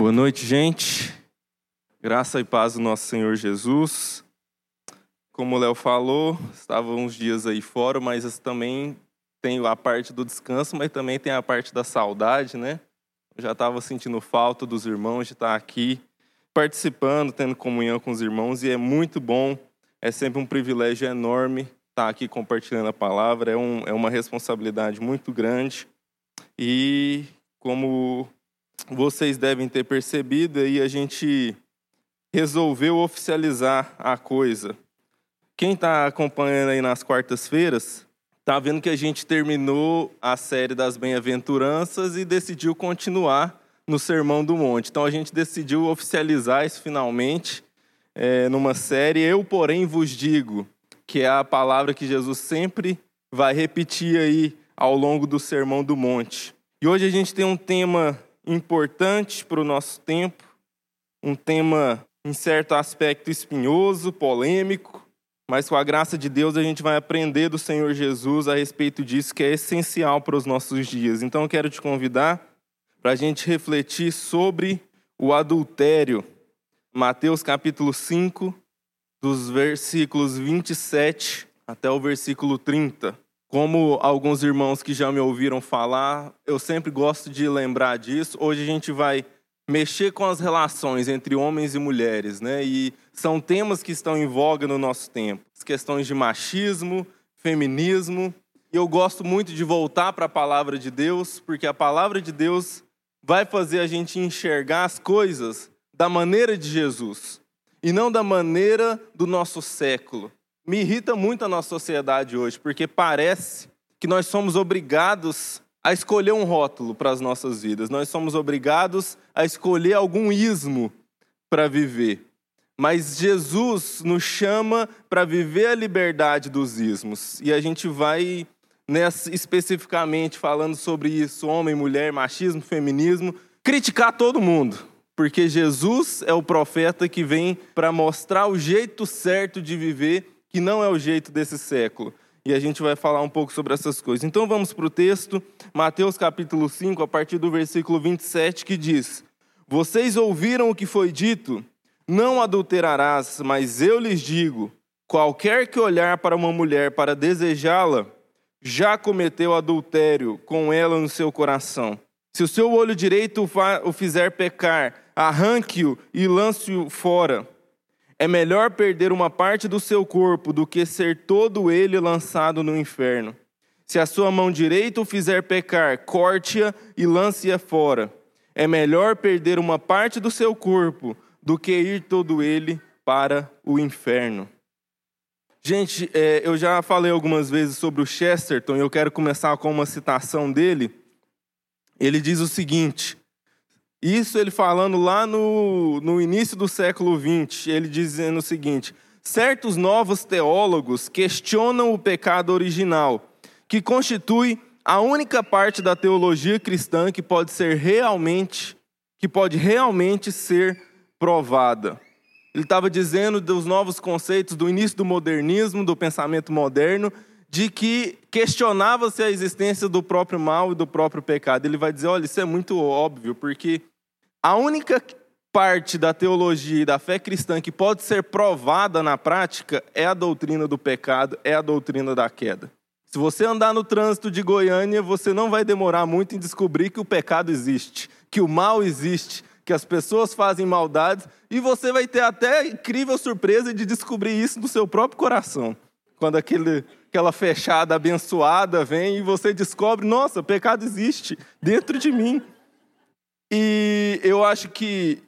Boa noite, gente. Graça e paz do nosso Senhor Jesus. Como o Léo falou, estava uns dias aí fora, mas também tem a parte do descanso, mas também tem a parte da saudade, né? Eu já estava sentindo falta dos irmãos de estar aqui participando, tendo comunhão com os irmãos, e é muito bom, é sempre um privilégio enorme estar aqui compartilhando a palavra, é, um, é uma responsabilidade muito grande. E como vocês devem ter percebido, aí a gente resolveu oficializar a coisa. Quem está acompanhando aí nas quartas-feiras, está vendo que a gente terminou a série das bem-aventuranças e decidiu continuar no Sermão do Monte. Então a gente decidiu oficializar isso finalmente é, numa série. Eu, porém, vos digo, que é a palavra que Jesus sempre vai repetir aí ao longo do Sermão do Monte. E hoje a gente tem um tema importante para o nosso tempo, um tema em certo aspecto espinhoso, polêmico, mas com a graça de Deus a gente vai aprender do Senhor Jesus a respeito disso que é essencial para os nossos dias. Então eu quero te convidar para a gente refletir sobre o adultério. Mateus capítulo 5, dos versículos 27 até o versículo 30. Como alguns irmãos que já me ouviram falar, eu sempre gosto de lembrar disso. Hoje a gente vai mexer com as relações entre homens e mulheres, né? E são temas que estão em voga no nosso tempo. As questões de machismo, feminismo. E eu gosto muito de voltar para a palavra de Deus, porque a palavra de Deus vai fazer a gente enxergar as coisas da maneira de Jesus e não da maneira do nosso século. Me irrita muito a nossa sociedade hoje, porque parece que nós somos obrigados a escolher um rótulo para as nossas vidas. Nós somos obrigados a escolher algum ismo para viver. Mas Jesus nos chama para viver a liberdade dos ismos. E a gente vai, nessa, especificamente, falando sobre isso: homem, mulher, machismo, feminismo, criticar todo mundo. Porque Jesus é o profeta que vem para mostrar o jeito certo de viver, que não é o jeito desse século e a gente vai falar um pouco sobre essas coisas. Então vamos para o texto, Mateus capítulo 5, a partir do versículo 27, que diz: Vocês ouviram o que foi dito? Não adulterarás, mas eu lhes digo: qualquer que olhar para uma mulher para desejá-la, já cometeu adultério com ela no seu coração. Se o seu olho direito o fizer pecar, arranque-o e lance-o fora. É melhor perder uma parte do seu corpo do que ser todo ele lançado no inferno. Se a sua mão direita o fizer pecar, corte-a e lance-a fora. É melhor perder uma parte do seu corpo do que ir todo ele para o inferno. Gente, é, eu já falei algumas vezes sobre o Chesterton e eu quero começar com uma citação dele. Ele diz o seguinte: isso ele falando lá no, no início do século XX, ele dizendo o seguinte: certos novos teólogos questionam o pecado original, que constitui a única parte da teologia cristã que pode ser realmente, que pode realmente ser provada. Ele estava dizendo dos novos conceitos do início do modernismo, do pensamento moderno, de que questionava-se a existência do próprio mal e do próprio pecado. Ele vai dizer: olha, isso é muito óbvio, porque a única parte da teologia e da fé cristã que pode ser provada na prática é a doutrina do pecado, é a doutrina da queda. Se você andar no trânsito de Goiânia, você não vai demorar muito em descobrir que o pecado existe, que o mal existe, que as pessoas fazem maldades, e você vai ter até incrível surpresa de descobrir isso no seu próprio coração. Quando aquele, aquela fechada abençoada vem e você descobre: nossa, pecado existe dentro de mim. E eu acho que,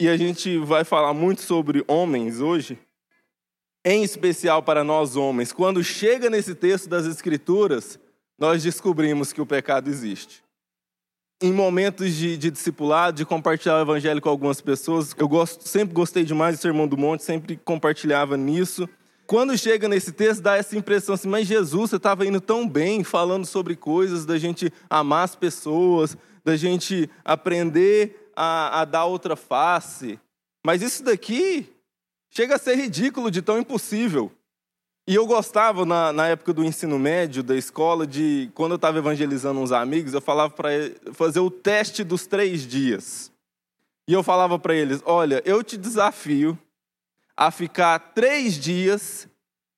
e a gente vai falar muito sobre homens hoje, em especial para nós homens, quando chega nesse texto das Escrituras, nós descobrimos que o pecado existe. Em momentos de, de discipulado, de compartilhar o evangelho com algumas pessoas, eu gosto, sempre gostei demais do Sermão do Monte, sempre compartilhava nisso. Quando chega nesse texto, dá essa impressão assim, mas Jesus, você estava indo tão bem, falando sobre coisas da gente amar as pessoas, da gente aprender a, a dar outra face. Mas isso daqui chega a ser ridículo de tão impossível. E eu gostava, na, na, época do ensino médio, da escola, de quando eu estava evangelizando uns amigos, eu falava para fazer o teste dos três dias. E eu falava para eles: olha, eu te desafio a ficar três dias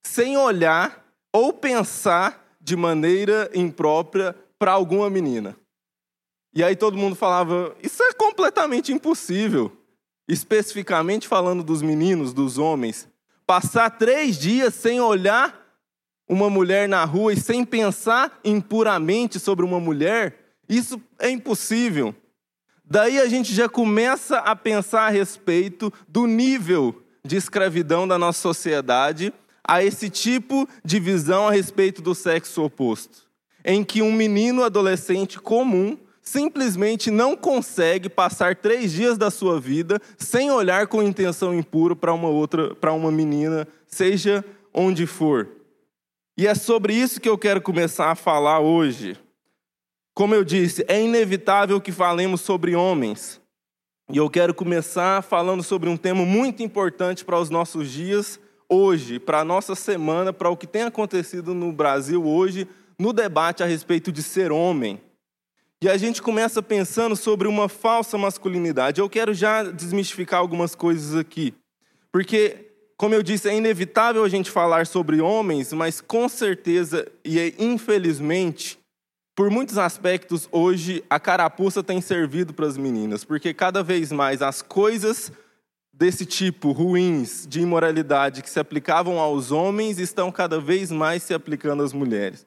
sem olhar ou pensar de maneira imprópria para alguma menina. E aí todo mundo falava: isso é completamente impossível. Especificamente falando dos meninos, dos homens. Passar três dias sem olhar uma mulher na rua e sem pensar impuramente sobre uma mulher, isso é impossível. Daí a gente já começa a pensar a respeito do nível de escravidão da nossa sociedade a esse tipo de visão a respeito do sexo oposto, em que um menino adolescente comum simplesmente não consegue passar três dias da sua vida sem olhar com intenção impura para uma outra, para uma menina, seja onde for. E é sobre isso que eu quero começar a falar hoje. Como eu disse, é inevitável que falemos sobre homens. E eu quero começar falando sobre um tema muito importante para os nossos dias hoje, para a nossa semana, para o que tem acontecido no Brasil hoje, no debate a respeito de ser homem. E a gente começa pensando sobre uma falsa masculinidade. Eu quero já desmistificar algumas coisas aqui. Porque, como eu disse, é inevitável a gente falar sobre homens, mas com certeza e é, infelizmente, por muitos aspectos, hoje a carapuça tem servido para as meninas, porque cada vez mais as coisas desse tipo ruins de imoralidade que se aplicavam aos homens estão cada vez mais se aplicando às mulheres.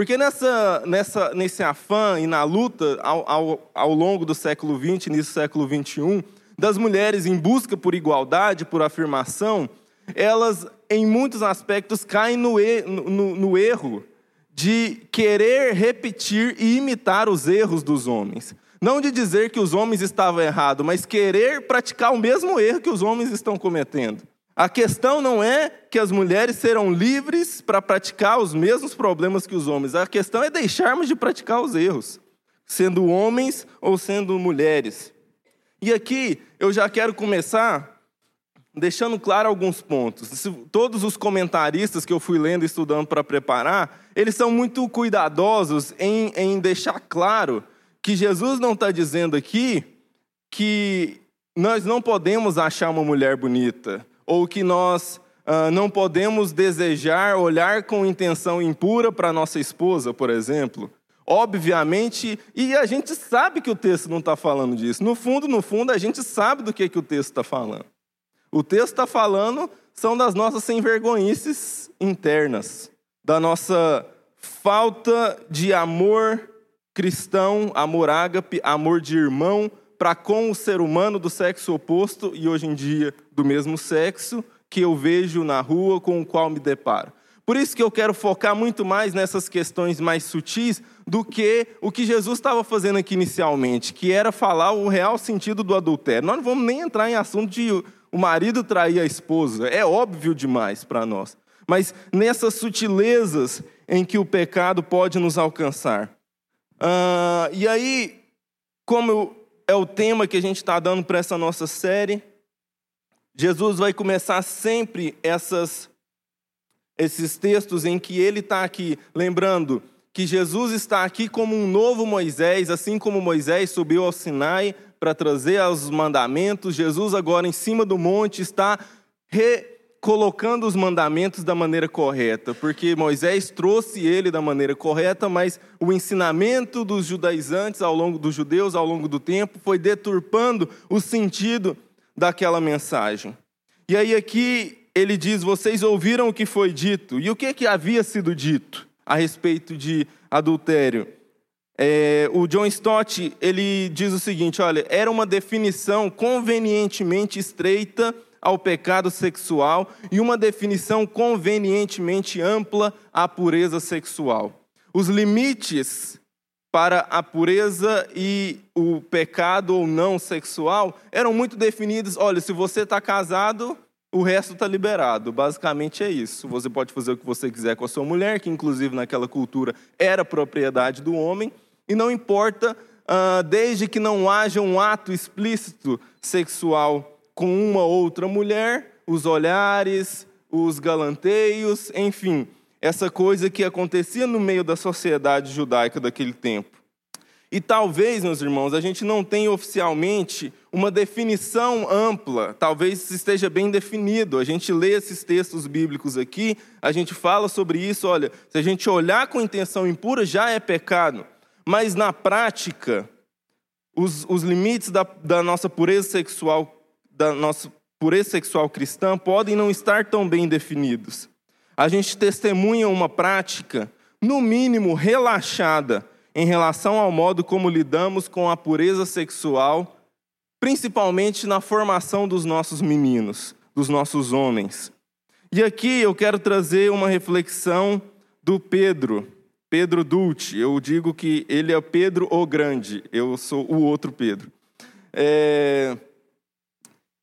Porque nessa, nessa, nesse afã e na luta ao, ao, ao longo do século XX, início do século XXI, das mulheres em busca por igualdade, por afirmação, elas, em muitos aspectos, caem no, no, no erro de querer repetir e imitar os erros dos homens. Não de dizer que os homens estavam errados, mas querer praticar o mesmo erro que os homens estão cometendo. A questão não é que as mulheres serão livres para praticar os mesmos problemas que os homens. A questão é deixarmos de praticar os erros, sendo homens ou sendo mulheres. E aqui eu já quero começar deixando claro alguns pontos. Todos os comentaristas que eu fui lendo e estudando para preparar, eles são muito cuidadosos em, em deixar claro que Jesus não está dizendo aqui que nós não podemos achar uma mulher bonita ou que nós uh, não podemos desejar olhar com intenção impura para nossa esposa, por exemplo. Obviamente, e a gente sabe que o texto não está falando disso. No fundo, no fundo, a gente sabe do que, que o texto está falando. O texto está falando são das nossas sem vergonhices internas, da nossa falta de amor cristão, amor ágape, amor de irmão, para com o ser humano do sexo oposto e hoje em dia do mesmo sexo que eu vejo na rua com o qual me deparo. Por isso que eu quero focar muito mais nessas questões mais sutis do que o que Jesus estava fazendo aqui inicialmente, que era falar o real sentido do adultério. Nós não vamos nem entrar em assunto de o marido trair a esposa, é óbvio demais para nós. Mas nessas sutilezas em que o pecado pode nos alcançar. Uh, e aí, como eu, é o tema que a gente está dando para essa nossa série. Jesus vai começar sempre essas, esses textos em que ele está aqui, lembrando que Jesus está aqui como um novo Moisés, assim como Moisés subiu ao Sinai para trazer os mandamentos, Jesus agora em cima do monte está re colocando os mandamentos da maneira correta, porque Moisés trouxe ele da maneira correta, mas o ensinamento dos judaizantes ao longo dos judeus ao longo do tempo foi deturpando o sentido daquela mensagem. E aí aqui ele diz: "Vocês ouviram o que foi dito". E o que que havia sido dito a respeito de adultério? É, o John Stott ele diz o seguinte: olha, era uma definição convenientemente estreita ao pecado sexual e uma definição convenientemente ampla à pureza sexual. Os limites para a pureza e o pecado ou não sexual eram muito definidos. Olha, se você está casado, o resto está liberado. Basicamente é isso. Você pode fazer o que você quiser com a sua mulher, que inclusive naquela cultura era propriedade do homem, e não importa, uh, desde que não haja um ato explícito sexual com uma outra mulher, os olhares, os galanteios, enfim, essa coisa que acontecia no meio da sociedade judaica daquele tempo. E talvez, meus irmãos, a gente não tenha oficialmente uma definição ampla, talvez esteja bem definido. A gente lê esses textos bíblicos aqui, a gente fala sobre isso, olha, se a gente olhar com intenção impura, já é pecado. Mas na prática, os, os limites da, da nossa pureza sexual, da nossa pureza sexual cristã, podem não estar tão bem definidos. A gente testemunha uma prática, no mínimo, relaxada em relação ao modo como lidamos com a pureza sexual, principalmente na formação dos nossos meninos, dos nossos homens. E aqui eu quero trazer uma reflexão do Pedro, Pedro Dulce. Eu digo que ele é Pedro o Grande, eu sou o outro Pedro. É...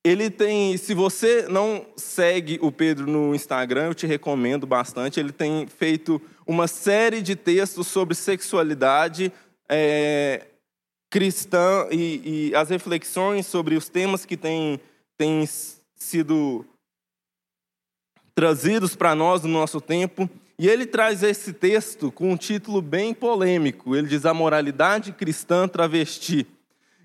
Ele tem, se você não segue o Pedro no Instagram, eu te recomendo bastante. Ele tem feito uma série de textos sobre sexualidade é, cristã e, e, as reflexões sobre os temas que têm, têm sido trazidos para nós no nosso tempo. E ele traz esse texto com um título bem polêmico. Ele diz: A moralidade cristã travesti.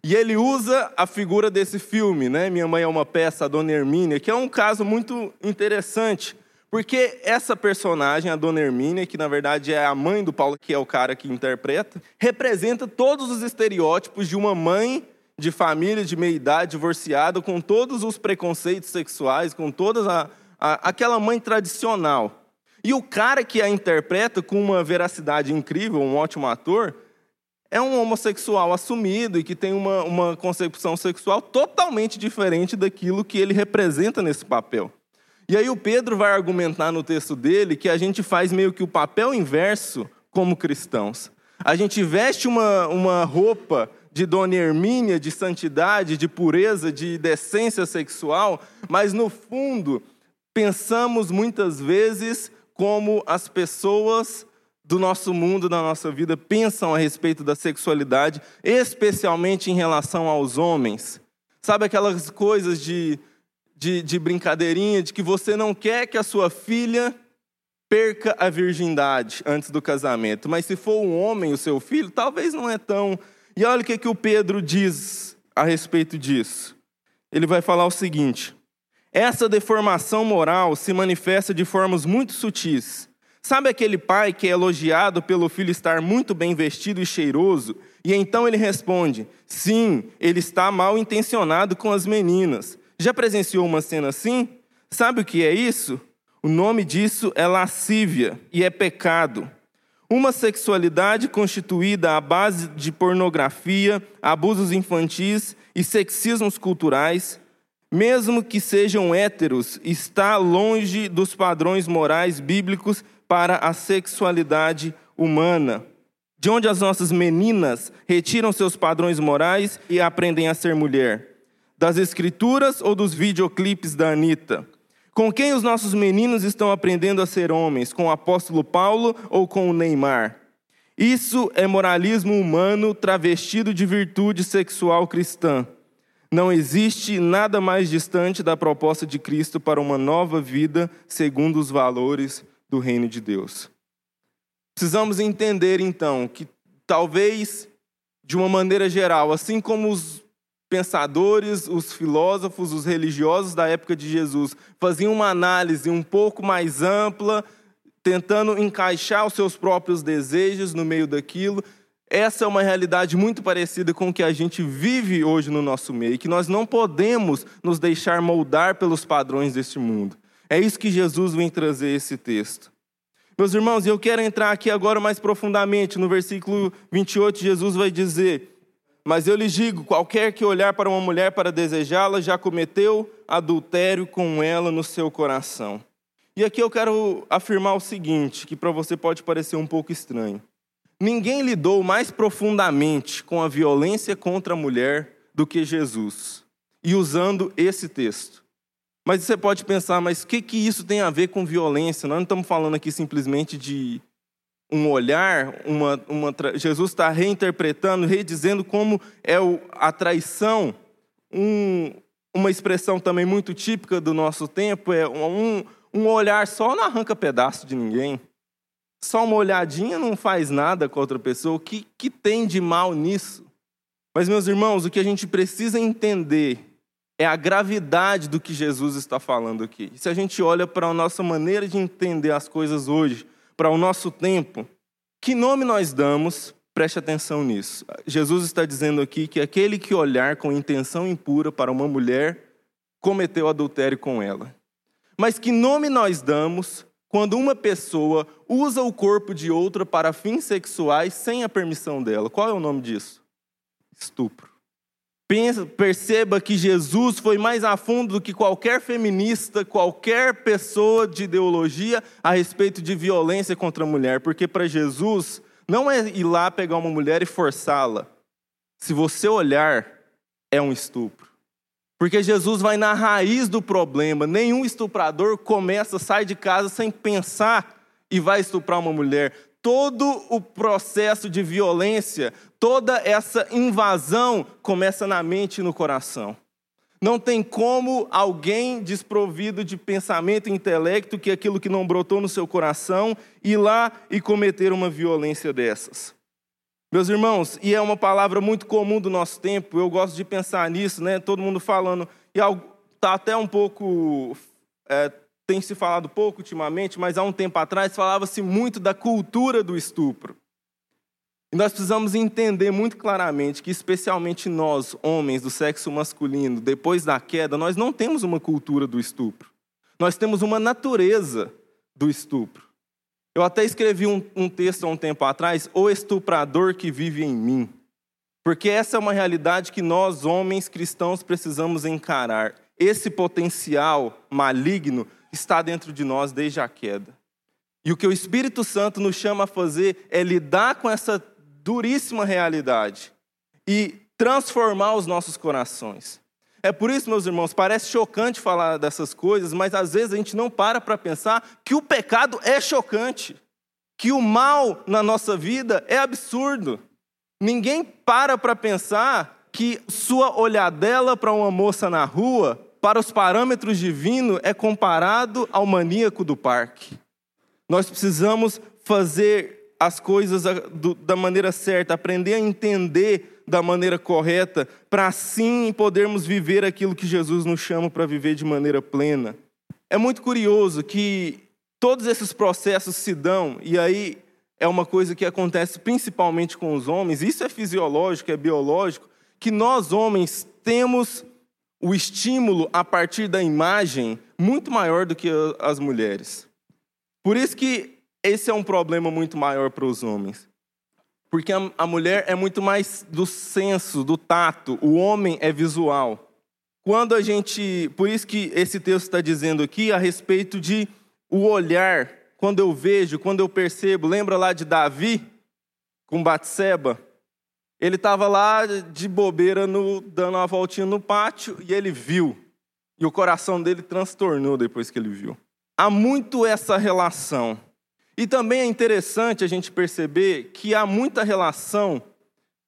E ele usa a figura desse filme, né? Minha Mãe é uma Peça, a Dona Hermínia, que é um caso muito interessante, porque essa personagem, a Dona Hermínia, que na verdade é a mãe do Paulo, que é o cara que interpreta, representa todos os estereótipos de uma mãe de família de meia idade, divorciada, com todos os preconceitos sexuais, com toda a, a, aquela mãe tradicional. E o cara que a interpreta com uma veracidade incrível, um ótimo ator, é um homossexual assumido e que tem uma, uma concepção sexual totalmente diferente daquilo que ele representa nesse papel. E aí o Pedro vai argumentar no texto dele que a gente faz meio que o papel inverso como cristãos. A gente veste uma, uma roupa de Dona Hermínia, de santidade, de pureza, de decência sexual, mas no fundo pensamos muitas vezes como as pessoas do nosso mundo, da nossa vida, pensam a respeito da sexualidade, especialmente em relação aos homens. Sabe aquelas coisas de, de, de brincadeirinha, de que você não quer que a sua filha perca a virgindade antes do casamento, mas se for um homem, o seu filho, talvez não é tão. E olha o que, que o Pedro diz a respeito disso. Ele vai falar o seguinte: essa deformação moral se manifesta de formas muito sutis Sabe aquele pai que é elogiado pelo filho estar muito bem vestido e cheiroso? E então ele responde: Sim, ele está mal intencionado com as meninas. Já presenciou uma cena assim? Sabe o que é isso? O nome disso é lascívia e é pecado. Uma sexualidade constituída à base de pornografia, abusos infantis e sexismos culturais, mesmo que sejam héteros, está longe dos padrões morais bíblicos para a sexualidade humana, de onde as nossas meninas retiram seus padrões morais e aprendem a ser mulher? Das escrituras ou dos videoclipes da Anitta? Com quem os nossos meninos estão aprendendo a ser homens? Com o apóstolo Paulo ou com o Neymar? Isso é moralismo humano travestido de virtude sexual cristã. Não existe nada mais distante da proposta de Cristo para uma nova vida segundo os valores do reino de Deus. Precisamos entender, então, que talvez, de uma maneira geral, assim como os pensadores, os filósofos, os religiosos da época de Jesus faziam uma análise um pouco mais ampla, tentando encaixar os seus próprios desejos no meio daquilo, essa é uma realidade muito parecida com o que a gente vive hoje no nosso meio, que nós não podemos nos deixar moldar pelos padrões deste mundo. É isso que Jesus vem trazer esse texto. Meus irmãos, eu quero entrar aqui agora mais profundamente. No versículo 28, Jesus vai dizer: Mas eu lhes digo: qualquer que olhar para uma mulher para desejá-la, já cometeu adultério com ela no seu coração. E aqui eu quero afirmar o seguinte, que para você pode parecer um pouco estranho. Ninguém lidou mais profundamente com a violência contra a mulher do que Jesus. E usando esse texto. Mas você pode pensar, mas o que, que isso tem a ver com violência? Nós não estamos falando aqui simplesmente de um olhar, uma, uma Jesus está reinterpretando, redizendo como é o, a traição, um, uma expressão também muito típica do nosso tempo, é um, um olhar só não arranca pedaço de ninguém. Só uma olhadinha não faz nada com outra pessoa. O que, que tem de mal nisso? Mas, meus irmãos, o que a gente precisa entender é a gravidade do que Jesus está falando aqui. Se a gente olha para a nossa maneira de entender as coisas hoje, para o nosso tempo, que nome nós damos? Preste atenção nisso. Jesus está dizendo aqui que aquele que olhar com intenção impura para uma mulher cometeu adultério com ela. Mas que nome nós damos quando uma pessoa usa o corpo de outra para fins sexuais sem a permissão dela. Qual é o nome disso? Estupro. Pensa, perceba que Jesus foi mais a fundo do que qualquer feminista, qualquer pessoa de ideologia a respeito de violência contra a mulher, porque para Jesus não é ir lá pegar uma mulher e forçá-la. Se você olhar, é um estupro. Porque Jesus vai na raiz do problema. Nenhum estuprador começa, sai de casa sem pensar e vai estuprar uma mulher. Todo o processo de violência, toda essa invasão começa na mente e no coração. Não tem como alguém desprovido de pensamento e intelecto, que aquilo que não brotou no seu coração, ir lá e cometer uma violência dessas. Meus irmãos, e é uma palavra muito comum do nosso tempo, eu gosto de pensar nisso, né? Todo mundo falando, e está até um pouco. É, tem se falado pouco ultimamente, mas há um tempo atrás falava-se muito da cultura do estupro. E nós precisamos entender muito claramente que, especialmente nós, homens do sexo masculino, depois da queda, nós não temos uma cultura do estupro. Nós temos uma natureza do estupro. Eu até escrevi um, um texto há um tempo atrás, O Estuprador que Vive em Mim. Porque essa é uma realidade que nós, homens cristãos, precisamos encarar. Esse potencial maligno está dentro de nós desde a queda. E o que o Espírito Santo nos chama a fazer é lidar com essa duríssima realidade e transformar os nossos corações. É por isso, meus irmãos, parece chocante falar dessas coisas, mas às vezes a gente não para para pensar que o pecado é chocante, que o mal na nossa vida é absurdo. Ninguém para para pensar que sua olhadela para uma moça na rua, para os parâmetros divinos, é comparado ao maníaco do parque. Nós precisamos fazer as coisas da maneira certa, aprender a entender da maneira correta, para assim podermos viver aquilo que Jesus nos chama para viver de maneira plena. É muito curioso que todos esses processos se dão, e aí é uma coisa que acontece principalmente com os homens, isso é fisiológico, é biológico, que nós homens temos o estímulo a partir da imagem muito maior do que as mulheres. Por isso que esse é um problema muito maior para os homens. Porque a, mulher é muito mais do senso, do tato, o homem é visual. Quando a gente. Por isso que esse texto está dizendo aqui a respeito de o olhar, quando eu vejo, quando eu percebo. Lembra lá de Davi com Batseba? Ele estava lá de bobeira, no, dando uma voltinha no pátio, e ele viu. E o coração dele transtornou depois que ele viu. Há muito essa relação e também é interessante a gente perceber que há muita relação,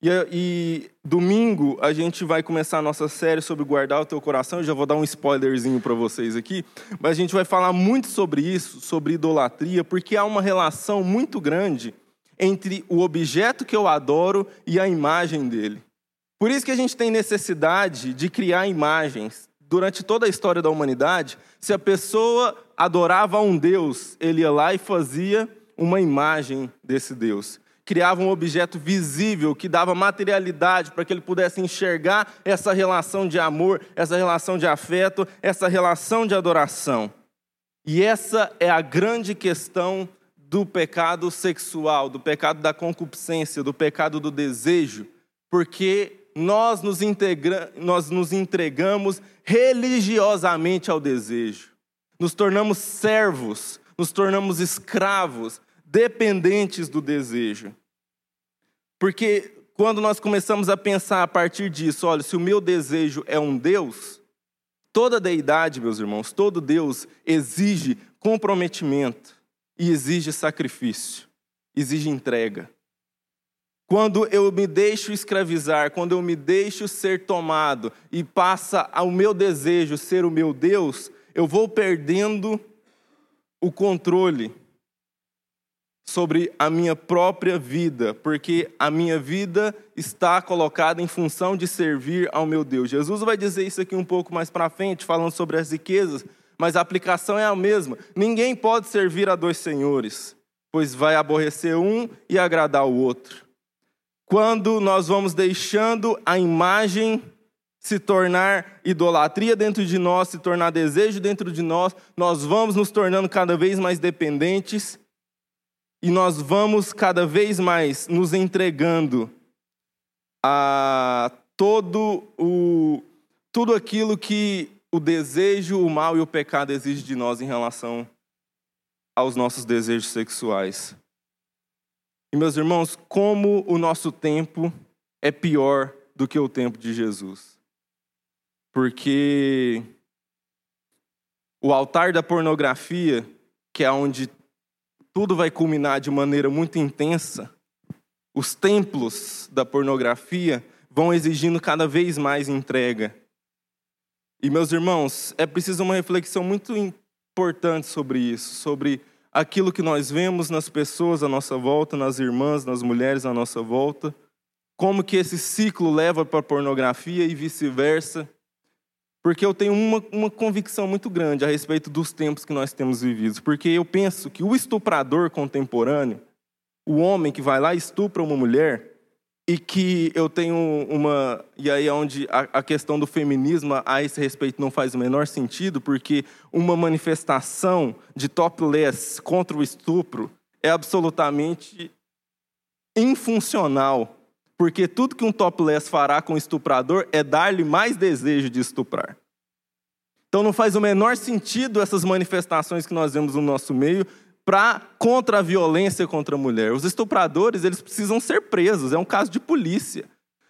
e, e, domingo a gente vai começar a nossa série sobre guardar o teu coração, eu já vou dar um spoilerzinho para vocês aqui, mas a gente vai falar muito sobre isso, sobre idolatria, porque há uma relação muito grande entre o objeto que eu adoro e a imagem dele. Por isso que a gente tem necessidade de criar imagens, durante toda a história da humanidade, se a pessoa adorava um Deus, ele ia lá e fazia uma imagem desse Deus. Criava um objeto visível que dava materialidade para que ele pudesse enxergar essa relação de amor, essa relação de afeto, essa relação de adoração. E essa é a grande questão do pecado sexual, do pecado da concupiscência, do pecado do desejo, porque nós nos, integra nós nos entregamos religiosamente ao desejo. Nos tornamos servos, nos tornamos escravos, dependentes do desejo. Porque quando nós começamos a pensar a partir disso, olha, se o meu desejo é um Deus, toda deidade, meus irmãos, todo Deus exige comprometimento e exige sacrifício, exige entrega. Quando eu me deixo escravizar, quando eu me deixo ser tomado e passa ao meu desejo ser o meu Deus, eu vou perdendo o controle. sobre a minha própria vida, porque a minha vida está colocada em função de servir ao meu Deus. Jesus vai dizer isso aqui um pouco mais para frente, falando sobre as riquezas, mas a aplicação é a mesma. Ninguém pode servir a dois senhores, pois vai aborrecer um e agradar o outro. Quando nós vamos deixando a imagem se tornar idolatria dentro de nós, se tornar desejo dentro de nós, nós vamos nos tornando cada vez mais dependentes e nós vamos cada vez mais nos entregando a todo o tudo aquilo que o desejo, o mal e o pecado exigem de nós em relação aos nossos desejos sexuais. E meus irmãos, como o nosso tempo é pior do que o tempo de Jesus porque o altar da pornografia, que é onde tudo vai culminar de maneira muito intensa, os templos da pornografia vão exigindo cada vez mais entrega. E, meus irmãos, é preciso uma reflexão muito importante sobre isso, sobre aquilo que nós vemos nas pessoas à nossa volta, nas irmãs, nas mulheres à nossa volta, como que esse ciclo leva para a pornografia e vice-versa, porque eu tenho uma, uma convicção muito grande a respeito dos tempos que nós temos vividos. Porque eu penso que o estuprador contemporâneo, o homem que vai lá e estupra uma mulher, e que eu tenho uma. E aí é onde a, a questão do feminismo a esse respeito não faz o menor sentido, porque uma manifestação de topless contra o estupro é absolutamente infuncional porque tudo que um topless fará com o estuprador é dar-lhe mais desejo de estuprar. Então não faz o menor sentido essas manifestações que nós vemos no nosso meio para contra a violência contra a mulher. Os estupradores, eles precisam ser presos, é um caso de polícia.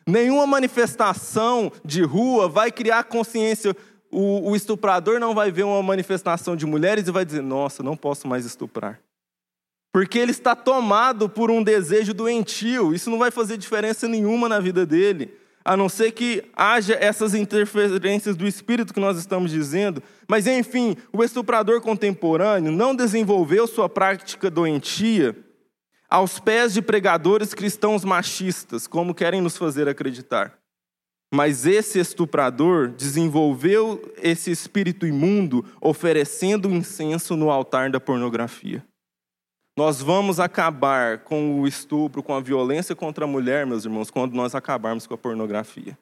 Nenhuma manifestação de rua vai criar consciência. O, o estuprador não vai ver uma manifestação de mulheres e vai dizer: Nossa, não posso mais estuprar porque ele está tomado por um desejo doentio. Isso não vai fazer diferença nenhuma na vida dele, a não ser que haja essas interferências do espírito que nós estamos dizendo. Mas, enfim, o estuprador contemporâneo não desenvolveu sua prática doentia aos pés de pregadores cristãos machistas, como querem nos fazer acreditar. Mas esse estuprador desenvolveu esse espírito imundo oferecendo incenso no altar da pornografia. Nós vamos acabar com o estupro, com a violência contra a mulher, meus irmãos, quando nós acabarmos com a pornografia.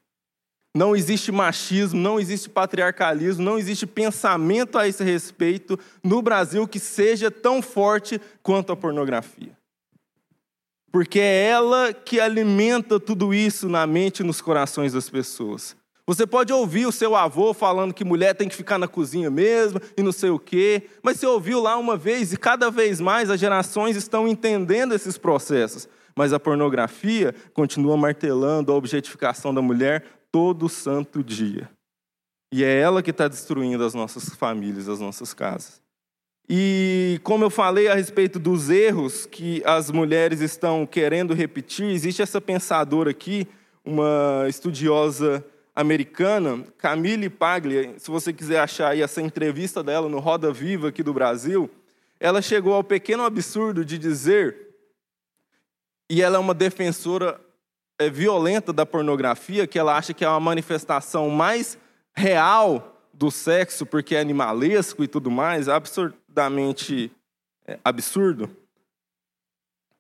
Não existe machismo, não existe patriarcalismo, não existe pensamento a esse respeito no Brasil que seja tão forte quanto a pornografia. Porque é ela que alimenta tudo isso na mente e nos corações das pessoas. Você pode ouvir o seu avô falando que mulher tem que ficar na cozinha mesmo e não sei o quê, mas você ouviu lá uma vez e cada vez mais as gerações estão entendendo esses processos. Mas a pornografia continua martelando a objetificação da mulher todo santo dia. E é ela que está destruindo as nossas famílias, as nossas casas. E como eu falei a respeito dos erros que as mulheres estão querendo repetir, existe essa pensadora aqui, uma estudiosa americana, Camille Paglia, se você quiser achar aí essa entrevista dela no Roda Viva aqui do Brasil, ela chegou ao pequeno absurdo de dizer, e ela é uma defensora é, violenta da pornografia, que ela acha que é uma manifestação mais real do sexo, porque é animalesco e tudo mais, absurdamente é, absurdo.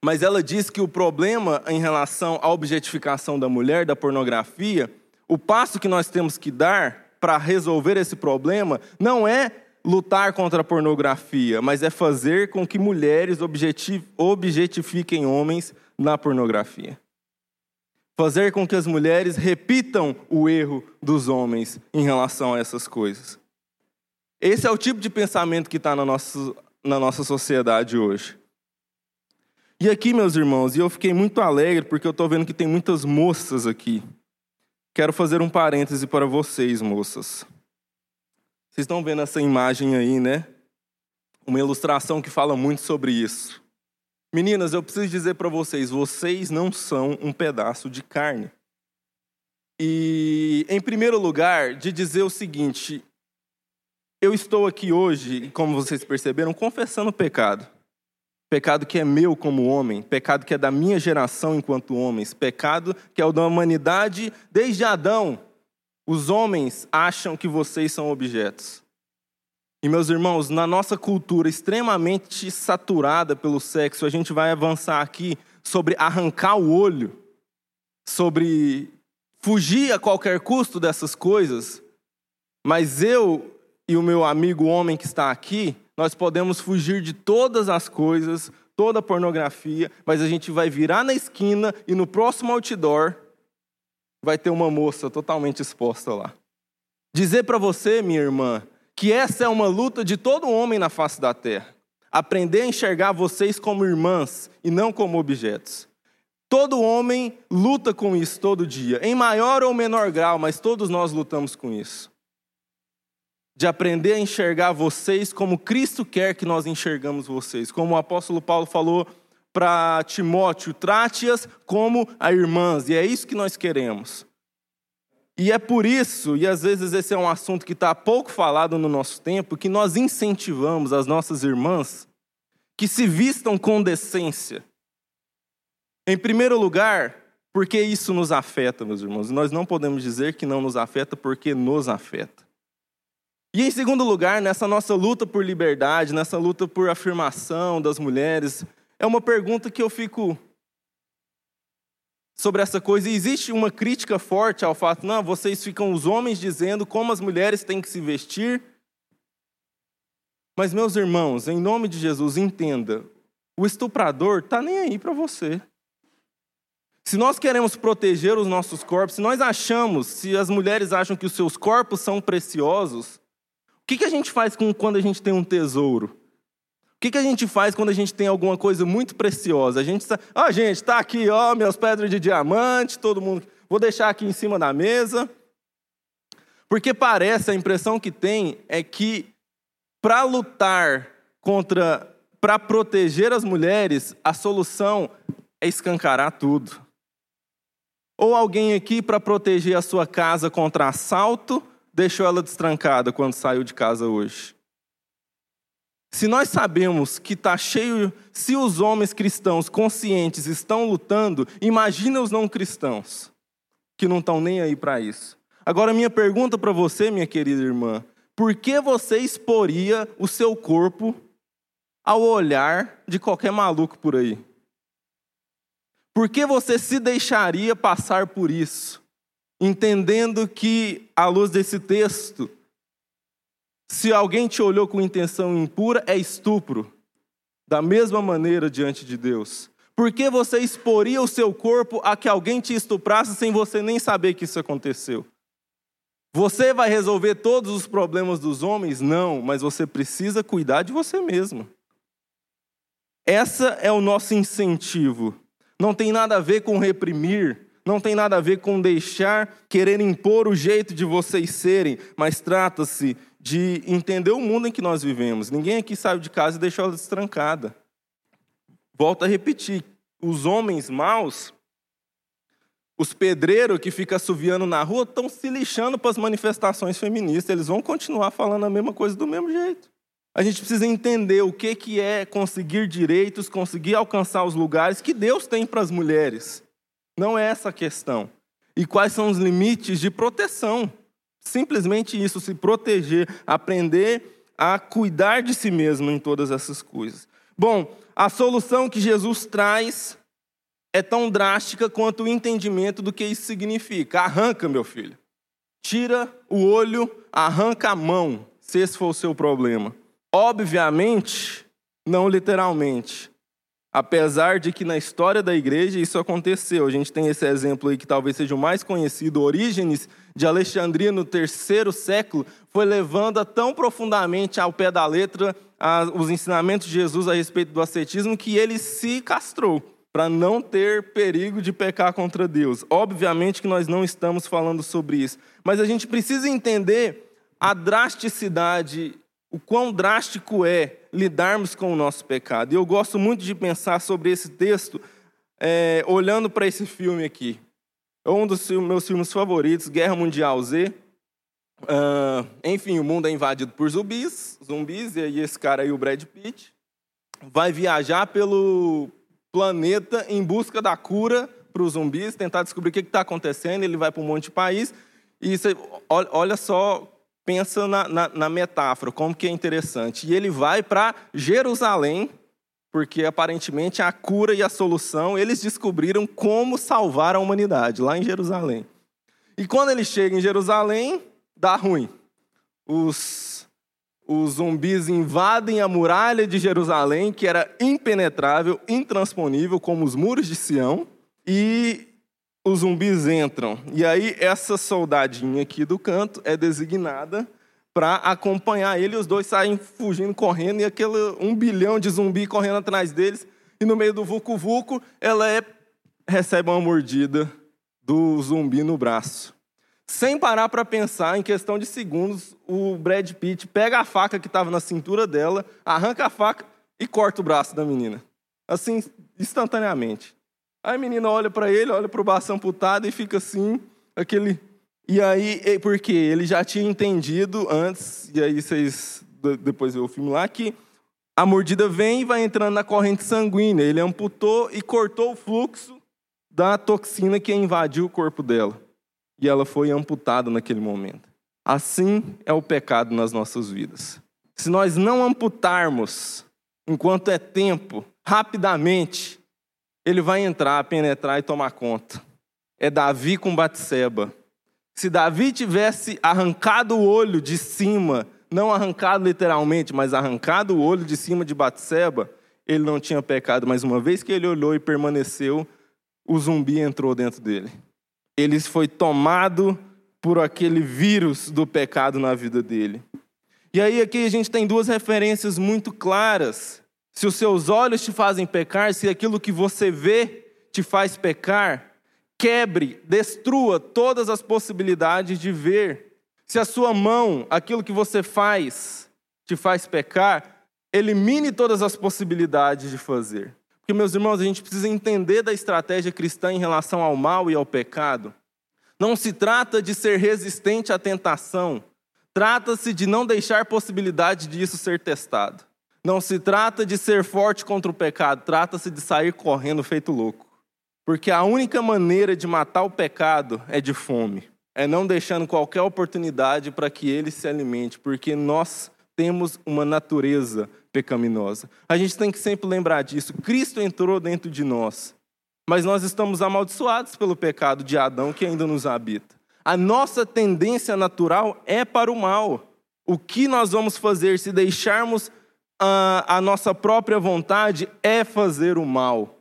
Mas ela diz que o problema em relação à objetificação da mulher, da pornografia, o passo que nós temos que dar para resolver esse problema não é lutar contra a pornografia, mas é fazer com que mulheres objetifiquem homens na pornografia. Fazer com que as mulheres repitam o erro dos homens em relação a essas coisas. Esse é o tipo de pensamento que está na nossa, na nossa sociedade hoje. E aqui, meus irmãos, e eu fiquei muito alegre porque eu estou vendo que tem muitas moças aqui. Quero fazer um parêntese para vocês, moças. Vocês estão vendo essa imagem aí, né? Uma ilustração que fala muito sobre isso. Meninas, eu preciso dizer para vocês: vocês não são um pedaço de carne. E, em primeiro lugar, de dizer o seguinte: eu estou aqui hoje, como vocês perceberam, confessando o pecado. Pecado que é meu como homem, pecado que é da minha geração enquanto homens, pecado que é o da humanidade desde Adão. Os homens acham que vocês são objetos. E meus irmãos, na nossa cultura extremamente saturada pelo sexo, a gente vai avançar aqui sobre arrancar o olho, sobre fugir a qualquer custo dessas coisas. Mas eu e o meu amigo homem que está aqui, nós podemos fugir de todas as coisas, toda a pornografia, mas a gente vai virar na esquina e no próximo outdoor vai ter uma moça totalmente exposta lá. Dizer para você, minha irmã, que essa é uma luta de todo homem na face da terra. Aprender a enxergar vocês como irmãs e não como objetos. Todo homem luta com isso todo dia, em maior ou menor grau, mas todos nós lutamos com isso de aprender a enxergar vocês como Cristo quer que nós enxergamos vocês. Como o apóstolo Paulo falou para Timóteo, trate-as como a irmãs, e é isso que nós queremos. E é por isso, e às vezes esse é um assunto que está pouco falado no nosso tempo, que nós incentivamos as nossas irmãs que se vistam com decência. Em primeiro lugar, porque isso nos afeta, meus irmãos. Nós não podemos dizer que não nos afeta porque nos afeta. E em segundo lugar, nessa nossa luta por liberdade, nessa luta por afirmação das mulheres, é uma pergunta que eu fico sobre essa coisa. E existe uma crítica forte ao fato, não, vocês ficam os homens dizendo como as mulheres têm que se vestir. Mas, meus irmãos, em nome de Jesus, entenda: o estuprador está nem aí para você. Se nós queremos proteger os nossos corpos, se nós achamos, se as mulheres acham que os seus corpos são preciosos, o que, que a gente faz com, quando a gente tem um tesouro? O que, que a gente faz quando a gente tem alguma coisa muito preciosa? A gente, ó, oh, gente, está aqui, ó, minhas pedras de diamante, todo mundo. Vou deixar aqui em cima da mesa. Porque parece, a impressão que tem é que para lutar contra, para proteger as mulheres, a solução é escancarar tudo. Ou alguém aqui para proteger a sua casa contra assalto, deixou ela destrancada quando saiu de casa hoje? Se nós sabemos que está cheio, se os homens cristãos conscientes estão lutando, imagina os não cristãos, que não estão nem aí para isso. Agora, minha pergunta para você, minha querida irmã: por que você exporia o seu corpo ao olhar de qualquer maluco por aí? Por que você se deixaria passar por isso? Entendendo que, à luz desse texto, se alguém te olhou com intenção impura, é estupro, da mesma maneira diante de Deus. Por que você exporia o seu corpo a que alguém te estuprasse sem você nem saber que isso aconteceu? Você vai resolver todos os problemas dos homens? Não, mas você precisa cuidar de você mesmo. Essa é o nosso incentivo. Não tem nada a ver com reprimir, não tem nada a ver com deixar querer impor o jeito de vocês serem, mas trata-se de entender o mundo em que nós vivemos. Ninguém aqui saiu de casa e deixou ela destrancada. Volto a repetir: os homens maus, os pedreiros que ficam assoviando na rua, estão se lixando para as manifestações feministas. Eles vão continuar falando a mesma coisa do mesmo jeito. A gente precisa entender o que é conseguir direitos, conseguir alcançar os lugares que Deus tem para as mulheres. Não é essa a questão. E quais são os limites de proteção? Simplesmente isso, se proteger, aprender a cuidar de si mesmo em todas essas coisas. Bom, a solução que Jesus traz é tão drástica quanto o entendimento do que isso significa. Arranca, meu filho. Tira o olho, arranca a mão, se esse for o seu problema. Obviamente, não literalmente. Apesar de que na história da igreja isso aconteceu. A gente tem esse exemplo aí que talvez seja o mais conhecido, Orígenes de Alexandria no terceiro século, foi levando tão profundamente ao pé da letra a, os ensinamentos de Jesus a respeito do ascetismo que ele se castrou para não ter perigo de pecar contra Deus. Obviamente que nós não estamos falando sobre isso, mas a gente precisa entender a drasticidade o quão drástico é lidarmos com o nosso pecado. E eu gosto muito de pensar sobre esse texto é, olhando para esse filme aqui. É um dos meus filmes favoritos, Guerra Mundial Z. Uh, enfim, o mundo é invadido por zumbis, zumbis, e aí esse cara aí, o Brad Pitt, vai viajar pelo planeta em busca da cura para os zumbis, tentar descobrir o que está acontecendo. Ele vai para um monte de país. E você, olha só, pensa na, na, na metáfora, como que é interessante. E ele vai para Jerusalém, porque aparentemente a cura e a solução, eles descobriram como salvar a humanidade, lá em Jerusalém. E quando ele chega em Jerusalém, dá ruim. Os, os zumbis invadem a muralha de Jerusalém, que era impenetrável, intransponível, como os muros de Sião, e os zumbis entram. E aí, essa soldadinha aqui do canto é designada para acompanhar ele. Os dois saem fugindo, correndo, e aquele um bilhão de zumbi correndo atrás deles. E no meio do vucu-vucu, ela é, recebe uma mordida do zumbi no braço. Sem parar para pensar, em questão de segundos, o Brad Pitt pega a faca que estava na cintura dela, arranca a faca e corta o braço da menina. Assim, instantaneamente. Aí a menina olha para ele, olha para o braço amputado e fica assim, aquele. E aí, porque ele já tinha entendido antes, e aí vocês depois vê o filme lá, que a mordida vem e vai entrando na corrente sanguínea. Ele amputou e cortou o fluxo da toxina que invadiu o corpo dela. E ela foi amputada naquele momento. Assim é o pecado nas nossas vidas. Se nós não amputarmos enquanto é tempo, rapidamente, ele vai entrar, penetrar e tomar conta. É Davi com Batseba. Se Davi tivesse arrancado o olho de cima, não arrancado literalmente, mas arrancado o olho de cima de Batseba, ele não tinha pecado, mas uma vez que ele olhou e permaneceu, o zumbi entrou dentro dele. Ele foi tomado por aquele vírus do pecado na vida dele. E aí aqui a gente tem duas referências muito claras se os seus olhos te fazem pecar, se aquilo que você vê te faz pecar, quebre, destrua todas as possibilidades de ver. Se a sua mão, aquilo que você faz, te faz pecar, elimine todas as possibilidades de fazer. Porque, meus irmãos, a gente precisa entender da estratégia cristã em relação ao mal e ao pecado. Não se trata de ser resistente à tentação, trata-se de não deixar possibilidade disso ser testado. Não se trata de ser forte contra o pecado, trata-se de sair correndo feito louco. Porque a única maneira de matar o pecado é de fome, é não deixando qualquer oportunidade para que ele se alimente, porque nós temos uma natureza pecaminosa. A gente tem que sempre lembrar disso. Cristo entrou dentro de nós, mas nós estamos amaldiçoados pelo pecado de Adão que ainda nos habita. A nossa tendência natural é para o mal. O que nós vamos fazer se deixarmos a, a nossa própria vontade é fazer o mal.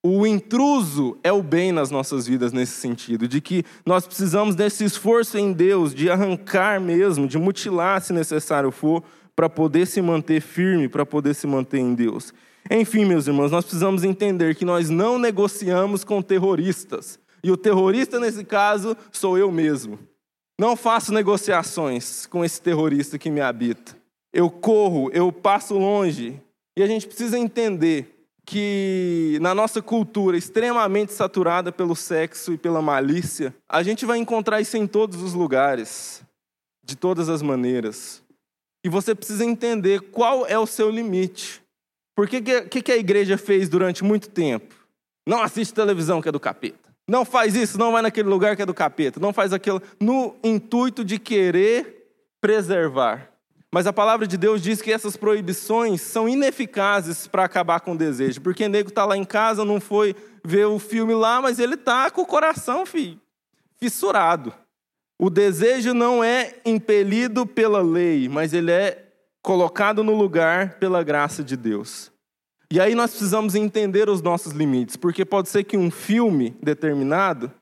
O intruso é o bem nas nossas vidas nesse sentido, de que nós precisamos desse esforço em Deus, de arrancar mesmo, de mutilar se necessário for, para poder se manter firme, para poder se manter em Deus. Enfim, meus irmãos, nós precisamos entender que nós não negociamos com terroristas. E o terrorista, nesse caso, sou eu mesmo. Não faço negociações com esse terrorista que me habita eu corro, eu passo longe. E a gente precisa entender que na nossa cultura extremamente saturada pelo sexo e pela malícia, a gente vai encontrar isso em todos os lugares, de todas as maneiras. E você precisa entender qual é o seu limite. Por que, que, que a igreja fez durante muito tempo? Não assiste televisão que é do capeta. Não faz isso, não vai naquele lugar que é do capeta. Não faz aquilo no intuito de querer preservar. Mas a palavra de Deus diz que essas proibições são ineficazes para acabar com o desejo, porque nego está lá em casa, não foi ver o filme lá, mas ele está com o coração filho, fissurado. O desejo não é impelido pela lei, mas ele é colocado no lugar pela graça de Deus. E aí nós precisamos entender os nossos limites, porque pode ser que um filme determinado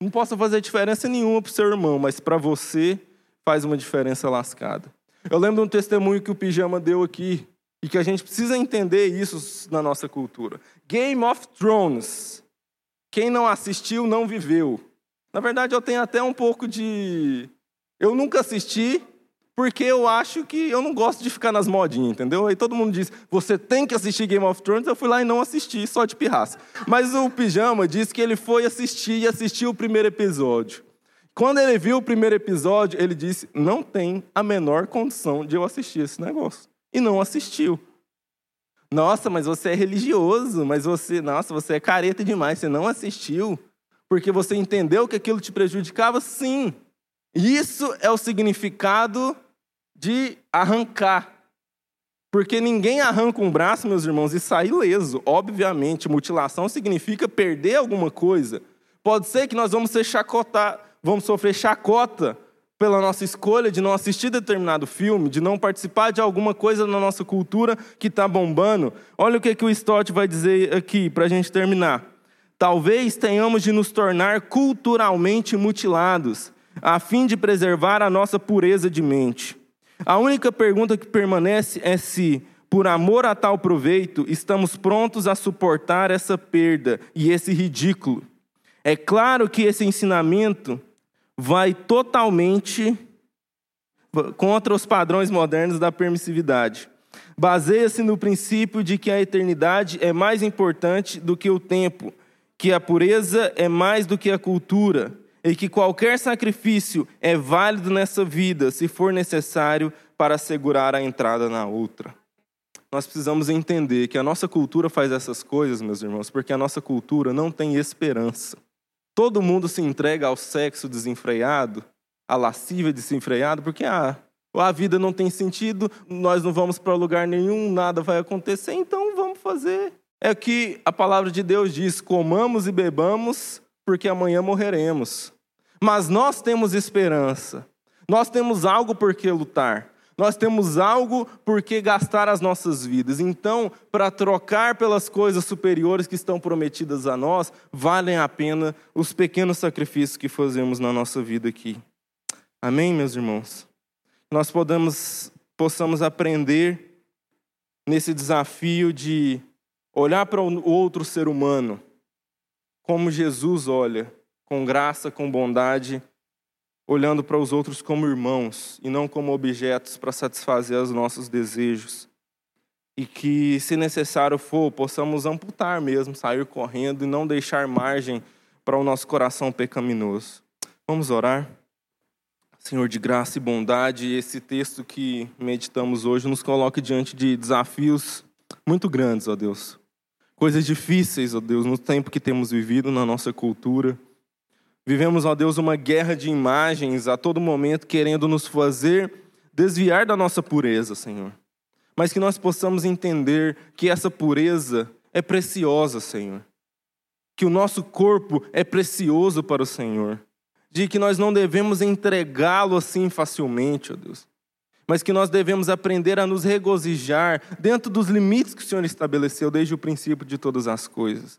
não possa fazer diferença nenhuma para o seu irmão, mas para você faz uma diferença lascada. Eu lembro um testemunho que o Pijama deu aqui, e que a gente precisa entender isso na nossa cultura. Game of Thrones. Quem não assistiu, não viveu. Na verdade, eu tenho até um pouco de. Eu nunca assisti, porque eu acho que eu não gosto de ficar nas modinhas, entendeu? Aí todo mundo diz, você tem que assistir Game of Thrones, eu fui lá e não assisti, só de pirraça. Mas o Pijama disse que ele foi assistir e assistiu o primeiro episódio. Quando ele viu o primeiro episódio, ele disse: Não tem a menor condição de eu assistir esse negócio. E não assistiu. Nossa, mas você é religioso, mas você, nossa, você é careta demais, você não assistiu, porque você entendeu que aquilo te prejudicava? Sim. Isso é o significado de arrancar. Porque ninguém arranca um braço, meus irmãos, e sai ileso. Obviamente, mutilação significa perder alguma coisa. Pode ser que nós vamos ser chacotar, vamos sofrer chacota pela nossa escolha de não assistir determinado filme, de não participar de alguma coisa na nossa cultura que está bombando. Olha o que, que o Stott vai dizer aqui, para a gente terminar. Talvez tenhamos de nos tornar culturalmente mutilados, a fim de preservar a nossa pureza de mente. A única pergunta que permanece é se, por amor a tal proveito, estamos prontos a suportar essa perda e esse ridículo. É claro que esse ensinamento vai totalmente contra os padrões modernos da permissividade. Baseia-se no princípio de que a eternidade é mais importante do que o tempo, que a pureza é mais do que a cultura, e que qualquer sacrifício é válido nessa vida, se for necessário, para assegurar a entrada na outra. Nós precisamos entender que a nossa cultura faz essas coisas, meus irmãos, porque a nossa cultura não tem esperança. Todo mundo se entrega ao sexo desenfreado, à lascívia desenfreada, porque ah, a vida não tem sentido, nós não vamos para lugar nenhum, nada vai acontecer, então vamos fazer. É que a palavra de Deus diz: comamos e bebamos, porque amanhã morreremos. Mas nós temos esperança, nós temos algo por que lutar. Nós temos algo por que gastar as nossas vidas. Então, para trocar pelas coisas superiores que estão prometidas a nós, valem a pena os pequenos sacrifícios que fazemos na nossa vida aqui. Amém, meus irmãos? Nós podemos, possamos aprender nesse desafio de olhar para o outro ser humano como Jesus olha, com graça, com bondade olhando para os outros como irmãos e não como objetos para satisfazer os nossos desejos. E que, se necessário for, possamos amputar mesmo, sair correndo e não deixar margem para o nosso coração pecaminoso. Vamos orar? Senhor de graça e bondade, esse texto que meditamos hoje nos coloca diante de desafios muito grandes, ó Deus. Coisas difíceis, ó Deus, no tempo que temos vivido, na nossa cultura. Vivemos, ó Deus, uma guerra de imagens a todo momento, querendo nos fazer desviar da nossa pureza, Senhor. Mas que nós possamos entender que essa pureza é preciosa, Senhor. Que o nosso corpo é precioso para o Senhor. De que nós não devemos entregá-lo assim facilmente, ó Deus. Mas que nós devemos aprender a nos regozijar dentro dos limites que o Senhor estabeleceu desde o princípio de todas as coisas.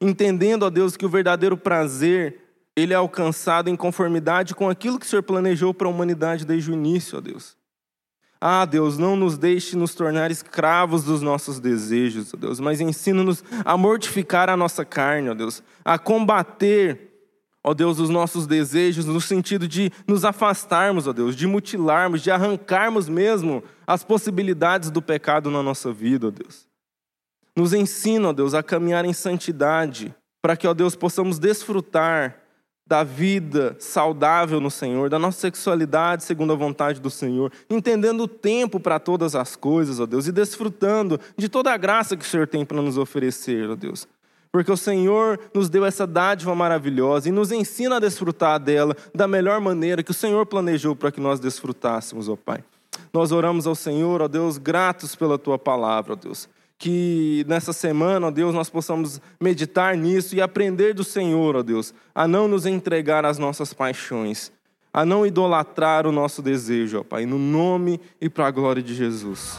Entendendo, ó Deus, que o verdadeiro prazer ele é alcançado em conformidade com aquilo que o Senhor planejou para a humanidade desde o início, ó Deus. Ah, Deus, não nos deixe nos tornar escravos dos nossos desejos, ó Deus, mas ensina-nos a mortificar a nossa carne, ó Deus, a combater, ó Deus, os nossos desejos no sentido de nos afastarmos, ó Deus, de mutilarmos, de arrancarmos mesmo as possibilidades do pecado na nossa vida, ó Deus. Nos ensina, ó Deus, a caminhar em santidade, para que, ó Deus, possamos desfrutar da vida saudável no Senhor, da nossa sexualidade segundo a vontade do Senhor, entendendo o tempo para todas as coisas, ó Deus, e desfrutando de toda a graça que o Senhor tem para nos oferecer, ó Deus. Porque o Senhor nos deu essa dádiva maravilhosa e nos ensina a desfrutar dela da melhor maneira que o Senhor planejou para que nós desfrutássemos, ó Pai. Nós oramos ao Senhor, ó Deus, gratos pela tua palavra, ó Deus que nessa semana, ó Deus, nós possamos meditar nisso e aprender do Senhor, ó Deus, a não nos entregar às nossas paixões, a não idolatrar o nosso desejo, ó Pai, no nome e para a glória de Jesus.